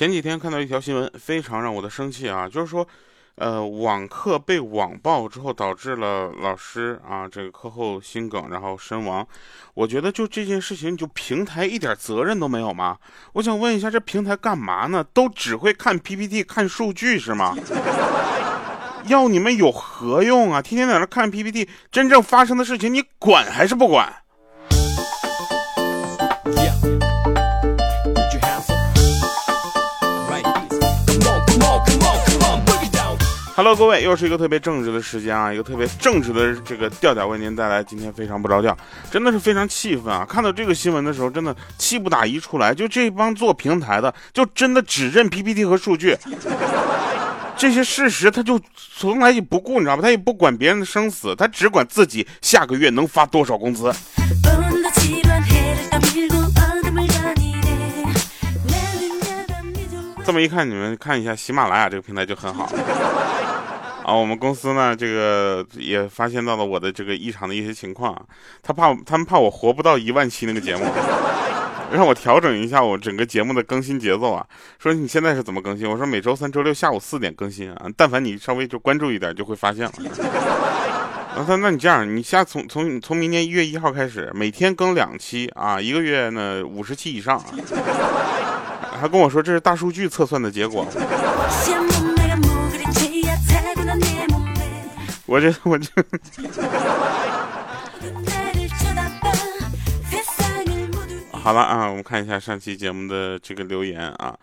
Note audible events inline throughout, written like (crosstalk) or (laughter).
前几天看到一条新闻，非常让我的生气啊，就是说，呃，网课被网暴之后，导致了老师啊这个课后心梗，然后身亡。我觉得就这件事情，就平台一点责任都没有吗？我想问一下，这平台干嘛呢？都只会看 PPT 看数据是吗？(laughs) 要你们有何用啊？天天在那看 PPT，真正发生的事情你管还是不管？Hello，各位，又是一个特别正直的时间啊，一个特别正直的这个调调为您带来今天非常不着调，真的是非常气愤啊！看到这个新闻的时候，真的气不打一处来。就这帮做平台的，就真的只认 PPT 和数据，这些事实他就从来也不顾，你知道吧？他也不管别人的生死，他只管自己下个月能发多少工资。这么一看，你们看一下喜马拉雅这个平台就很好。(laughs) 啊，我们公司呢，这个也发现到了我的这个异常的一些情况，他怕他们怕我活不到一万期那个节目，(laughs) 让我调整一下我整个节目的更新节奏啊。说你现在是怎么更新？我说每周三、周六下午四点更新啊。但凡你稍微就关注一点，就会发现了。他说：“那你这样，你下从从从明年一月一号开始，每天更两期啊，一个月呢五十期以上。”还跟我说这是大数据测算的结果。我这我这，(laughs) 好了啊，我们看一下上期节目的这个留言啊，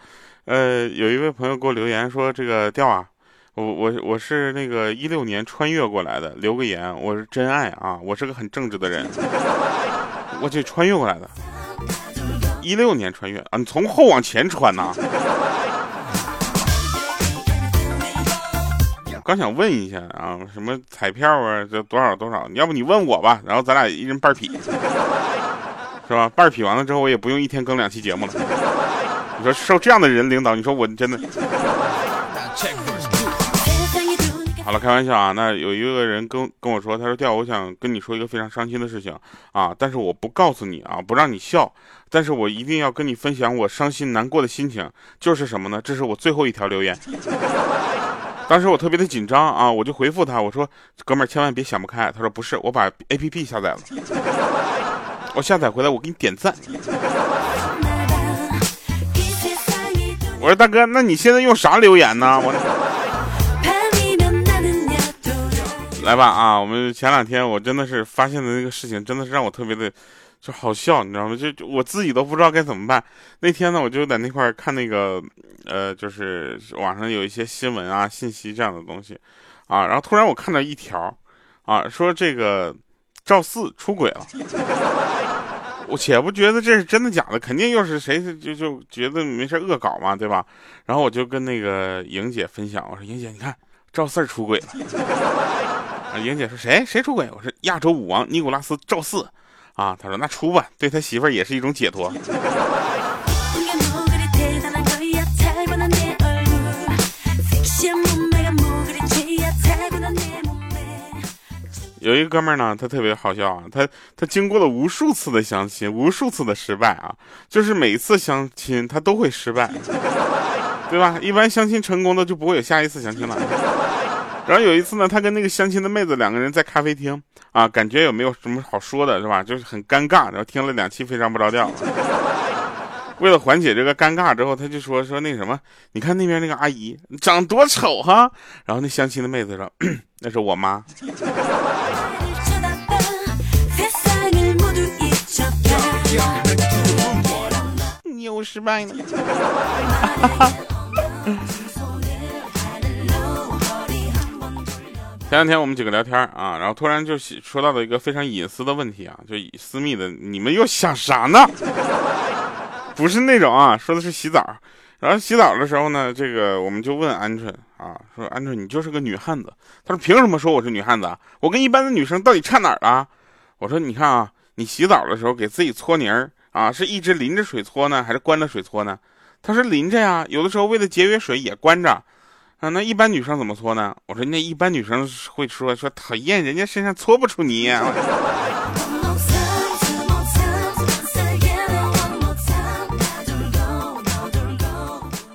呃，有一位朋友给我留言说这个调啊，我我我是那个一六年穿越过来的，留个言，我是真爱啊，我是个很正直的人，我这穿越过来的，一六年穿越啊，你从后往前穿呐。刚想问一下啊，什么彩票啊，这多少多少？要不你问我吧，然后咱俩一人半匹，是吧？半匹完了之后，我也不用一天更两期节目了。你说受这样的人领导，你说我真的？(laughs) 好了，开玩笑啊。那有一个人跟跟我说，他说调，我想跟你说一个非常伤心的事情啊，但是我不告诉你啊，不让你笑，但是我一定要跟你分享我伤心难过的心情，就是什么呢？这是我最后一条留言。(laughs) 当时我特别的紧张啊，我就回复他，我说：“哥们儿，千万别想不开。”他说：“不是，我把 A P P 下载了，我下载回来，我给你点赞。”我说：“大哥，那你现在用啥留言呢？”我来吧啊，我们前两天我真的是发现的那个事情，真的是让我特别的。就好笑，你知道吗？就我自己都不知道该怎么办。那天呢，我就在那块看那个，呃，就是网上有一些新闻啊、信息这样的东西，啊，然后突然我看到一条，啊，说这个赵四出轨了。我且不觉得这是真的假的，肯定又是谁就就觉得没事恶搞嘛，对吧？然后我就跟那个莹姐分享，我说莹姐，你看赵四出轨了。啊，莹姐说谁谁出轨？我说亚洲舞王尼古拉斯赵四。啊，他说那出吧，对他媳妇儿也是一种解脱。有一个哥们儿呢，他特别好笑啊，他他经过了无数次的相亲，无数次的失败啊，就是每次相亲他都会失败，对吧？一般相亲成功的就不会有下一次相亲了。然后有一次呢，他跟那个相亲的妹子两个人在咖啡厅啊，感觉也没有什么好说的，是吧？就是很尴尬。然后听了两期非常不着调。(laughs) 为了缓解这个尴尬，之后他就说说那什么，你看那边那个阿姨长多丑哈。然后那相亲的妹子说，(clears throat) 那是我妈。你又失败了。(laughs) 前两天我们几个聊天啊，然后突然就说到了一个非常隐私的问题啊，就私密的，你们又想啥呢？(laughs) 不是那种啊，说的是洗澡。然后洗澡的时候呢，这个我们就问鹌鹑啊，说鹌鹑你就是个女汉子。他说凭什么说我是女汉子啊？我跟一般的女生到底差哪儿了？我说你看啊，你洗澡的时候给自己搓泥儿啊，是一直淋着水搓呢，还是关着水搓呢？他说淋着呀，有的时候为了节约水也关着。啊，那一般女生怎么搓呢？我说那一般女生会说说讨厌，人家身上搓不出泥。(laughs)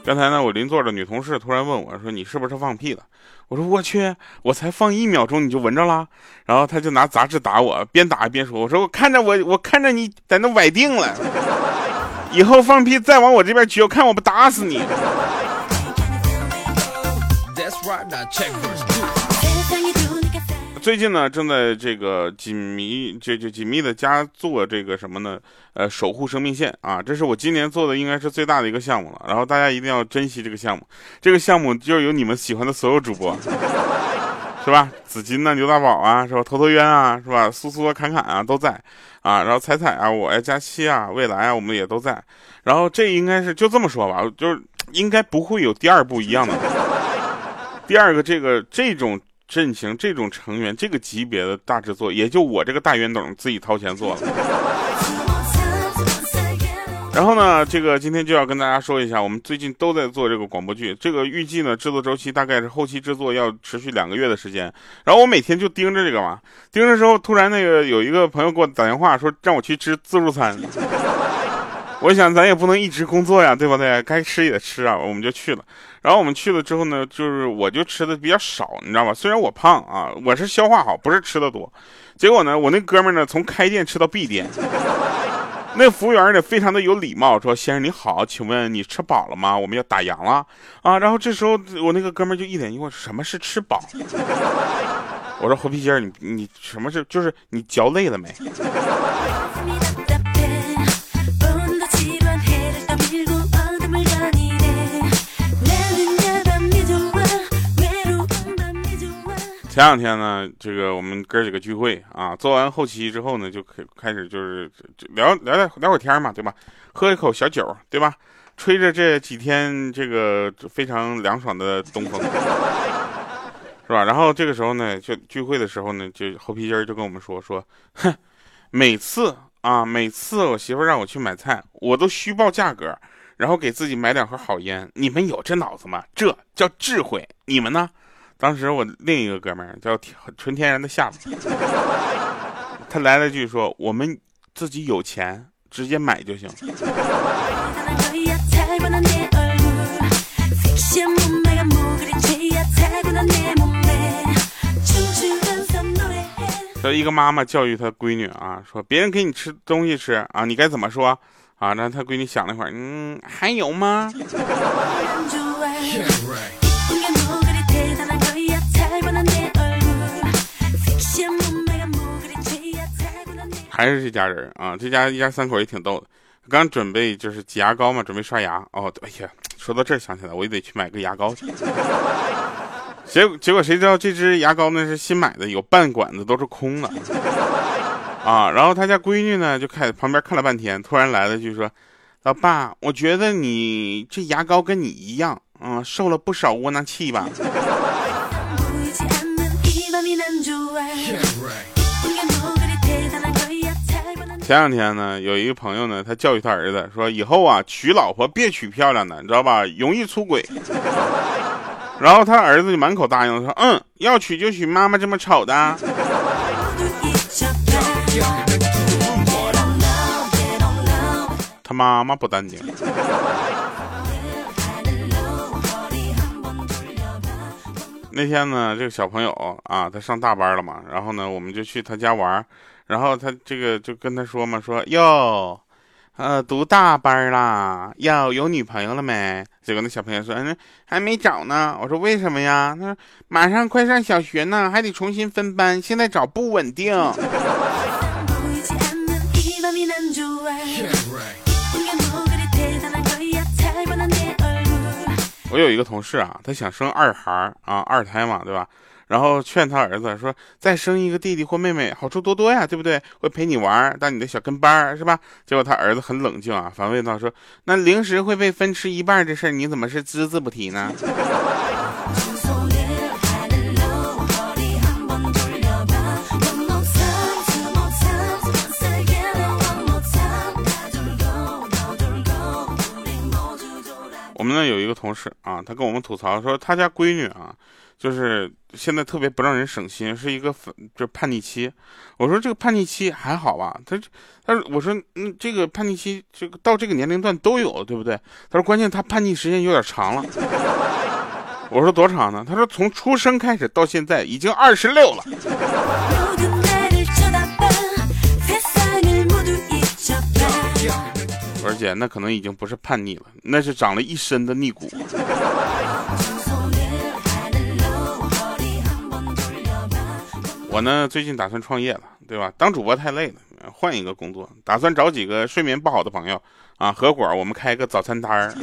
刚才呢，我邻座的女同事突然问我说：“你是不是放屁了？”我说：“我去，我才放一秒钟你就闻着了。”然后她就拿杂志打我，边打边说：“我说我看着我，我看着你在那崴定了，(laughs) 以后放屁再往我这边举，我看我不打死你。”最近呢，正在这个紧密这就紧密的加做这个什么呢？呃，守护生命线啊，这是我今年做的应该是最大的一个项目了。然后大家一定要珍惜这个项目，这个项目就是有你们喜欢的所有主播，(laughs) 是吧？紫金呐，牛大宝啊，是吧？头头渊啊，是吧？苏苏，侃侃啊，都在啊。然后彩彩啊，我呀，佳期啊，未来啊，我们也都在。然后这应该是就这么说吧，就是应该不会有第二部一样的。第二个这个这种。阵型这种成员这个级别的大制作，也就我这个大冤董自己掏钱做了。然后呢，这个今天就要跟大家说一下，我们最近都在做这个广播剧，这个预计呢制作周期大概是后期制作要持续两个月的时间。然后我每天就盯着这个嘛，盯着时候突然那个有一个朋友给我打电话说让我去吃自助餐。(laughs) 我想咱也不能一直工作呀，对不对？该吃也吃啊，我们就去了。然后我们去了之后呢，就是我就吃的比较少，你知道吧？虽然我胖啊，我是消化好，不是吃的多。结果呢，我那哥们呢，从开店吃到闭店。(laughs) 那服务员呢，非常的有礼貌，说：“先生你好，请问你吃饱了吗？我们要打烊了啊。”然后这时候我那个哥们就一脸疑惑：“什么是吃饱？” (laughs) 我说：“猴皮筋你你什么是就是你嚼累了没？” (laughs) 前两天呢，这个我们哥几个聚会啊，做完后期之后呢，就开开始就是聊聊聊聊会天嘛，对吧？喝一口小酒，对吧？吹着这几天这个非常凉爽的东风，(laughs) 是吧？然后这个时候呢，就聚会的时候呢，就猴皮筋就跟我们说说，哼，每次啊，每次我媳妇让我去买菜，我都虚报价格，然后给自己买两盒好烟。你们有这脑子吗？这叫智慧。你们呢？当时我另一个哥们儿叫纯天然的下巴，他来了句说：“我们自己有钱，直接买就行。”说一个妈妈教育她闺女啊，说别人给你吃东西吃啊，你该怎么说啊？那她闺女想了一会儿，嗯，还有吗？(laughs) 还是这家人啊，这家一家三口也挺逗的。刚准备就是挤牙膏嘛，准备刷牙。哦，哎呀，说到这儿想起来，我也得去买个牙膏去。结果结果谁知道这支牙膏呢是新买的，有半管子都是空的。啊，然后他家闺女呢就看旁边看了半天，突然来了句说：“老爸，我觉得你这牙膏跟你一样，嗯，受了不少窝囊气吧。”前两天呢，有一个朋友呢，他教育他儿子说：“以后啊，娶老婆别娶漂亮的，你知道吧？容易出轨。(laughs) ”然后他儿子就满口答应说：“嗯，要娶就娶妈妈这么丑的。”他妈妈不淡定。那天呢，这个小朋友啊，他上大班了嘛，然后呢，我们就去他家玩。然后他这个就跟他说嘛，说哟，呃，读大班啦，要有女朋友了没？结果那小朋友说，嗯，还没找呢。我说为什么呀？他说马上快上小学呢，还得重新分班，现在找不稳定。我有一个同事啊，他想生二孩啊，二胎嘛，对吧？然后劝他儿子说：“再生一个弟弟或妹妹，好处多多呀，对不对？会陪你玩，当你的小跟班是吧？”结果他儿子很冷静啊，反问道：“说那零食会被分吃一半这事儿，你怎么是只字不提呢？”我们那有一个同事啊，他跟我们吐槽说，他家闺女啊，就是现在特别不让人省心，是一个反就叛逆期。我说这个叛逆期还好吧？他他说我说嗯，这个叛逆期这个到这个年龄段都有，对不对？他说关键他叛逆时间有点长了。我说多长呢？他说从出生开始到现在已经二十六了。我说姐，那可能已经不是叛逆了，那是长了一身的逆骨。我呢，最近打算创业了，对吧？当主播太累了，换一个工作，打算找几个睡眠不好的朋友啊，合伙我们开个早餐摊儿。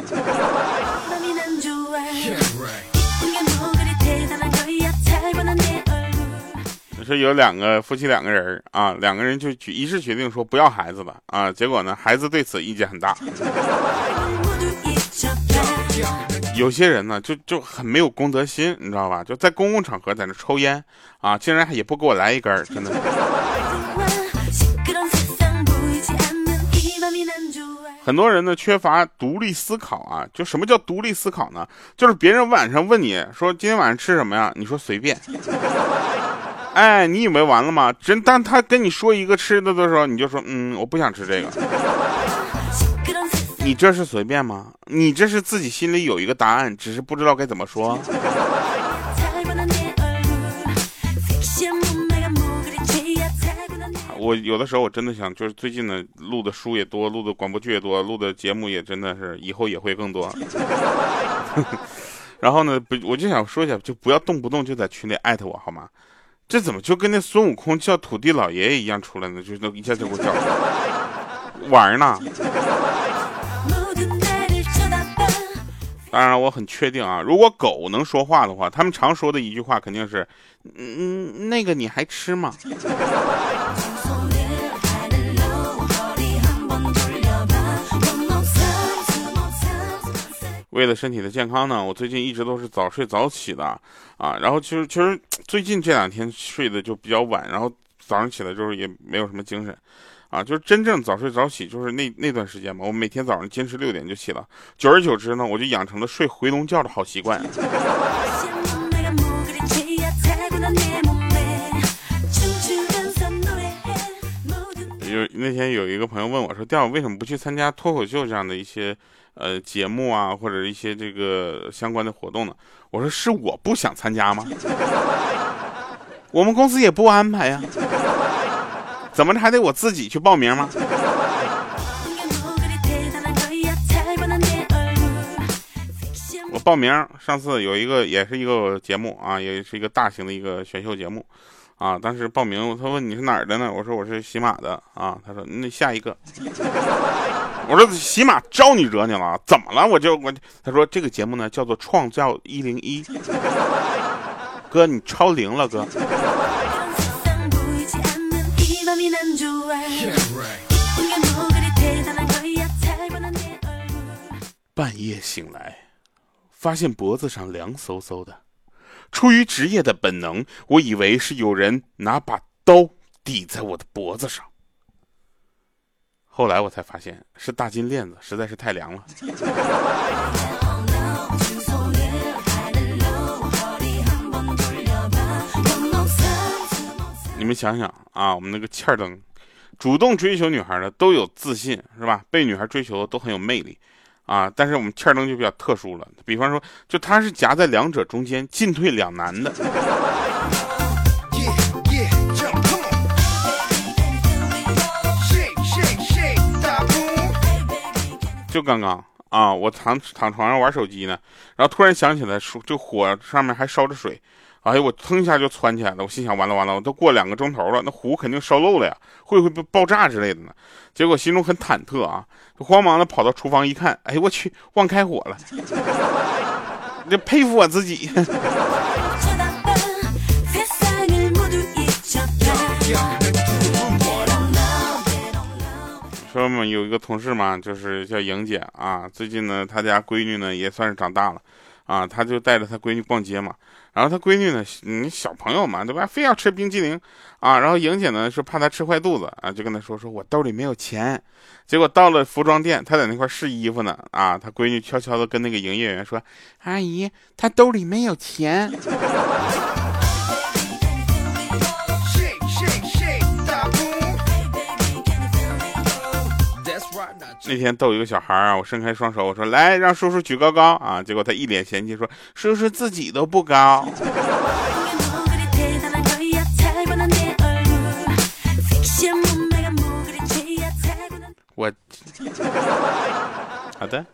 是有两个夫妻两个人啊，两个人就决一致决定说不要孩子了啊，结果呢，孩子对此意见很大。有些人呢，就就很没有公德心，你知道吧？就在公共场合在那抽烟啊，竟然也不给我来一根，真的。(laughs) 很多人呢缺乏独立思考啊，就什么叫独立思考呢？就是别人晚上问你说今天晚上吃什么呀？你说随便。哎，你以为完了吗？真当他跟你说一个吃的的时候，你就说嗯，我不想吃这个。你这是随便吗？你这是自己心里有一个答案，只是不知道该怎么说。我有的时候我真的想，就是最近呢录的书也多，录的广播剧也多，录的节目也真的是以后也会更多。(laughs) 然后呢，不，我就想说一下，就不要动不动就在群里艾特我好吗？这怎么就跟那孙悟空叫土地老爷爷一样出来呢？就那一下就给我叫玩呢？当然，我很确定啊，如果狗能说话的话，他们常说的一句话肯定是：“嗯，那个你还吃吗？”为了身体的健康呢，我最近一直都是早睡早起的，啊，然后其实其实最近这两天睡的就比较晚，然后早上起来就是也没有什么精神，啊，就是真正早睡早起就是那那段时间嘛，我每天早上坚持六点就起了，久而久之呢，我就养成了睡回笼觉的好习惯。有那天有一个朋友问我说：“调为什么不去参加脱口秀这样的一些？”呃，节目啊，或者一些这个相关的活动呢，我说是我不想参加吗？(laughs) 我们公司也不安排呀，怎么着还得我自己去报名吗？我报名，上次有一个也是一个节目啊，也是一个大型的一个选秀节目。啊！当时报名，他问你是哪儿的呢？我说我是喜马的啊。他说那下一个，(laughs) 我说喜马招你惹你了？怎么了？我就我他说这个节目呢叫做创造一零一，哥你超龄了哥。(laughs) 半夜醒来，发现脖子上凉飕飕的。出于职业的本能，我以为是有人拿把刀抵在我的脖子上。后来我才发现是大金链子，实在是太凉了。你们想想啊，我们那个欠儿灯，主动追求女孩的都有自信，是吧？被女孩追求的都很有魅力。啊，但是我们欠灯就比较特殊了，比方说，就他是夹在两者中间，进退两难的。就刚刚啊，我躺躺床上玩手机呢，然后突然想起来，说就火上面还烧着水。哎呀，我腾一下就窜起来了，我心想完了完了，我都过两个钟头了，那壶肯定烧漏了呀，会不会爆炸之类的呢？结果心中很忐忑啊，慌忙的跑到厨房一看，哎我去，忘开火了，这佩服我自己。(laughs) 说嘛，有一个同事嘛，就是叫莹姐啊，最近呢，她家闺女呢也算是长大了，啊，她就带着她闺女逛街嘛。然后他闺女呢，你小朋友嘛，对吧？非要吃冰激凌啊。然后莹姐呢，说怕他吃坏肚子啊，就跟他说：“说我兜里没有钱。”结果到了服装店，他在那块试衣服呢啊。他闺女悄悄的跟那个营业员说：“阿姨，他兜里没有钱。”那天逗一个小孩啊，我伸开双手，我说来让叔叔举高高啊，结果他一脸嫌弃说叔叔自己都不高。我 (laughs) 好的，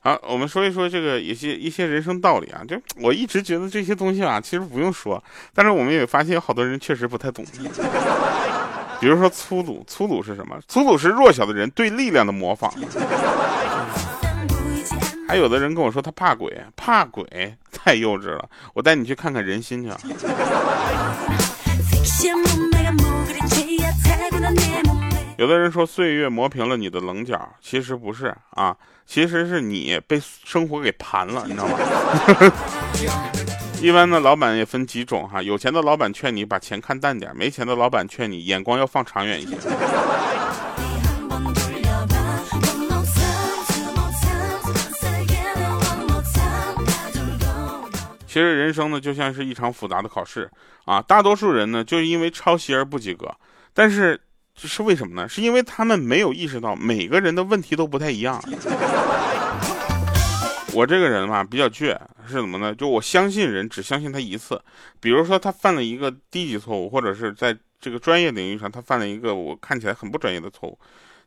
好，我们说一说这个一些一些人生道理啊，就我一直觉得这些东西啊，其实不用说，但是我们也发现有好多人确实不太懂。比如说粗鲁，粗鲁是什么？粗鲁是弱小的人对力量的模仿。还有的人跟我说他怕鬼，怕鬼太幼稚了。我带你去看看人心去。有的人说岁月磨平了你的棱角，其实不是啊，其实是你被生活给盘了，你知道吗？(laughs) 一般的老板也分几种哈，有钱的老板劝你把钱看淡点，没钱的老板劝你眼光要放长远一些。其实人生呢就像是一场复杂的考试啊，大多数人呢就是因为抄袭而不及格，但是这是为什么呢？是因为他们没有意识到每个人的问题都不太一样。我这个人嘛比较倔，是怎么呢？就我相信人，只相信他一次。比如说他犯了一个低级错误，或者是在这个专业领域上他犯了一个我看起来很不专业的错误，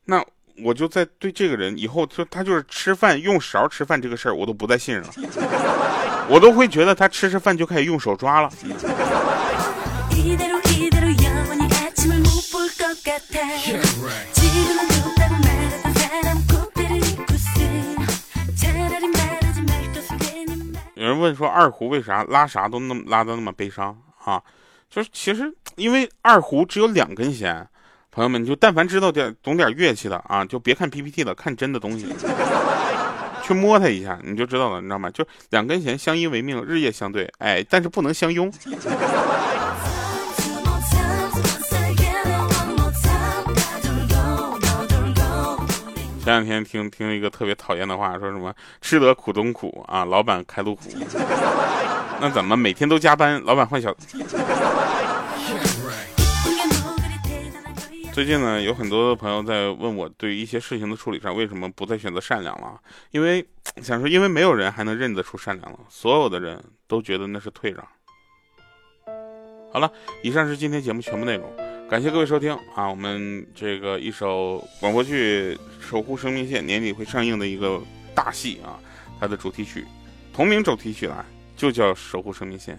那我就在对这个人以后就他就是吃饭用勺吃饭这个事儿，我都不再信任了，我都会觉得他吃吃饭就开始用手抓了。问说二胡为啥拉啥都那么拉的那么悲伤啊？就是其实因为二胡只有两根弦，朋友们你就但凡知道点懂点乐器的啊，就别看 PPT 了，看真的东西，(laughs) 去摸它一下你就知道了，你知道吗？就两根弦相依为命，日夜相对，哎，但是不能相拥。前两天听听一个特别讨厌的话，说什么吃得苦中苦啊，老板开路虎。那怎么每天都加班，老板换小？(laughs) 最近呢，有很多的朋友在问我，对于一些事情的处理上，为什么不再选择善良了？因为想说，因为没有人还能认得出善良了，所有的人都觉得那是退让。好了，以上是今天节目全部内容。感谢各位收听啊！我们这个一首广播剧《守护生命线》年底会上映的一个大戏啊，它的主题曲，同名主题曲啊，就叫《守护生命线》。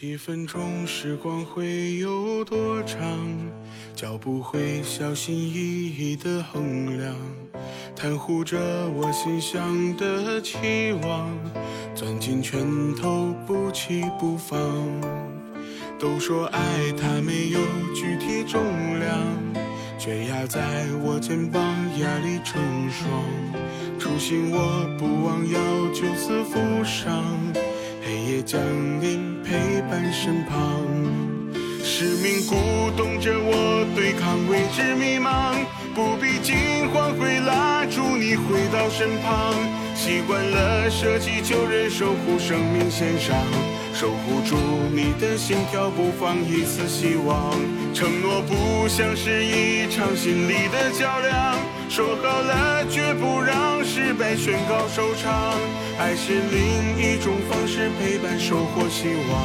一分钟时光会有多长？脚步会小心翼翼的衡量，袒护着我心想的期望，攥紧拳头不弃不放。都说爱它没有具体重量，却压在我肩膀，压力成双。初心我不忘要就此负伤。黑夜降临，陪伴身旁，使命鼓动着我对抗未知迷茫，不必惊慌，会拉住你回到身旁。习惯了舍己，就人守护生命线上，守护住你的心跳，不放一丝希望。承诺不像是一场心理的较量，说好了绝不让失败宣告收场。爱是另一种方式，陪伴、收获希望。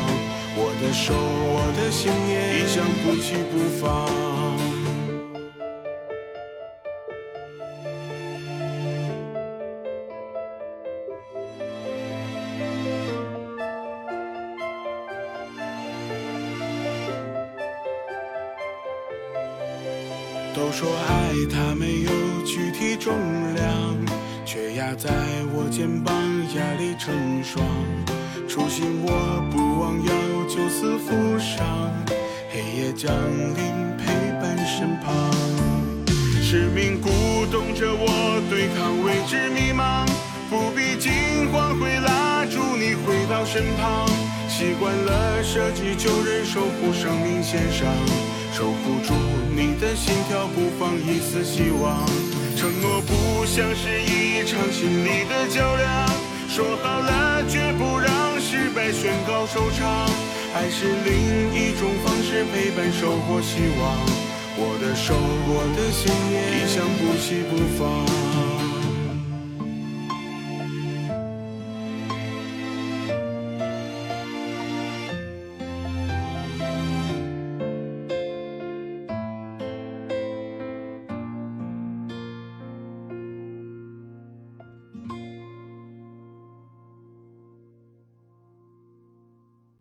我的手，我的信念，一向不弃不放。都说爱它没有具体重量。却压在我肩膀，压力成双。初心我不忘要就此负伤。黑夜降临，陪伴身旁。使命鼓动着我对抗未知迷茫，不必惊慌，会拉住你回到身旁。习惯了舍己救人，守护生命线上，守护住你的心跳，不放一丝希望。承诺不像是一场心理的较量，说好了绝不让失败宣告收场。爱是另一种方式，陪伴收获希望。我的手，我的心，一向不弃不放。